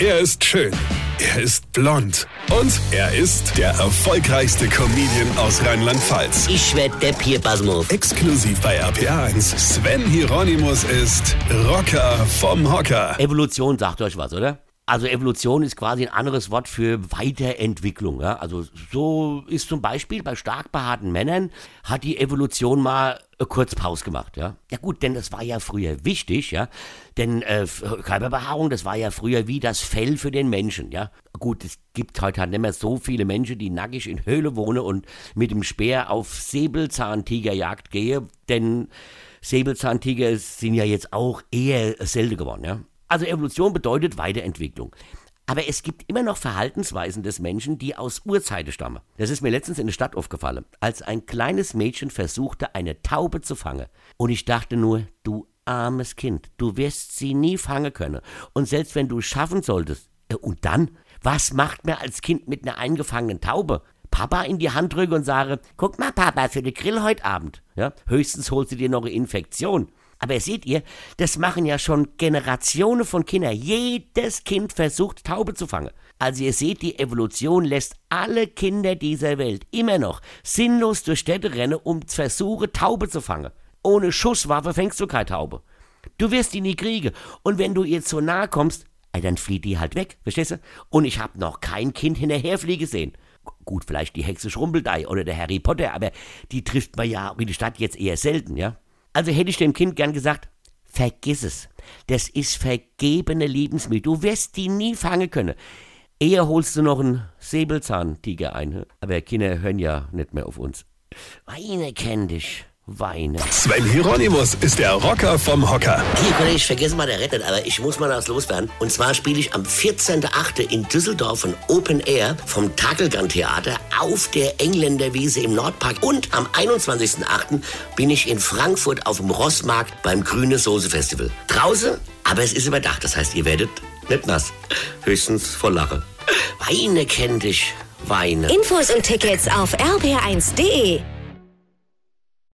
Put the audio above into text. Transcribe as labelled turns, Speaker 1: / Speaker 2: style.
Speaker 1: Er ist schön. Er ist blond. Und er ist der erfolgreichste Comedian aus Rheinland-Pfalz.
Speaker 2: Ich werd der Pierpasmus.
Speaker 1: Exklusiv bei RPA1. Sven Hieronymus ist Rocker vom Hocker.
Speaker 2: Evolution sagt euch was, oder? Also Evolution ist quasi ein anderes Wort für Weiterentwicklung. Ja? Also so ist zum Beispiel bei stark behaarten Männern hat die Evolution mal äh, kurz Pause gemacht. Ja? ja gut, denn das war ja früher wichtig, ja. Denn äh, Körperbehaarung, das war ja früher wie das Fell für den Menschen. Ja? Gut, es gibt heute halt nicht mehr so viele Menschen, die nackig in Höhle wohnen und mit dem Speer auf Säbelzahntigerjagd gehen, denn Säbelzahntiger sind ja jetzt auch eher selten geworden. Ja? Also Evolution bedeutet Weiterentwicklung. Aber es gibt immer noch Verhaltensweisen des Menschen, die aus Urzeiten stammen. Das ist mir letztens in der Stadt aufgefallen, als ein kleines Mädchen versuchte, eine Taube zu fangen. Und ich dachte nur, du armes Kind, du wirst sie nie fangen können. Und selbst wenn du es schaffen solltest, äh, und dann? Was macht man als Kind mit einer eingefangenen Taube? Papa in die Hand drücke und sage, guck mal Papa, für den Grill heute Abend. Ja, höchstens holst du dir noch eine Infektion. Aber seht ihr, das machen ja schon Generationen von Kindern. Jedes Kind versucht, Taube zu fangen. Also ihr seht, die Evolution lässt alle Kinder dieser Welt immer noch sinnlos durch Städte rennen, um zu versuchen, Taube zu fangen. Ohne Schusswaffe fängst du keine Taube. Du wirst die nie kriegen. Und wenn du ihr zu nahe kommst, dann flieht die halt weg, verstehst du? Und ich habe noch kein Kind hinterherfliegen sehen. Gut, vielleicht die Hexe Schrumpeldei oder der Harry Potter, aber die trifft man ja in der Stadt jetzt eher selten, ja? Also hätte ich dem Kind gern gesagt, vergiss es. Das ist vergebene Lebensmittel. Du wirst die nie fangen können. Eher holst du noch einen Säbelzahntiger ein. Aber Kinder hören ja nicht mehr auf uns. Weine kenn dich weine.
Speaker 1: Sven Hieronymus ist der Rocker vom Hocker.
Speaker 2: Hier, Kollege, ich vergesse mal der Rettet, aber ich muss mal das loswerden. Und zwar spiele ich am 14.8. in Düsseldorf ein Open Air vom Takelgan Theater auf der Engländerwiese im Nordpark. Und am 21.8. bin ich in Frankfurt auf dem Rossmarkt beim Grüne Soße Festival. Draußen, aber es ist überdacht. Das heißt, ihr werdet nicht nass. Höchstens voll Lache. Weine kennt dich, weine.
Speaker 3: Infos und Tickets auf rb1.de.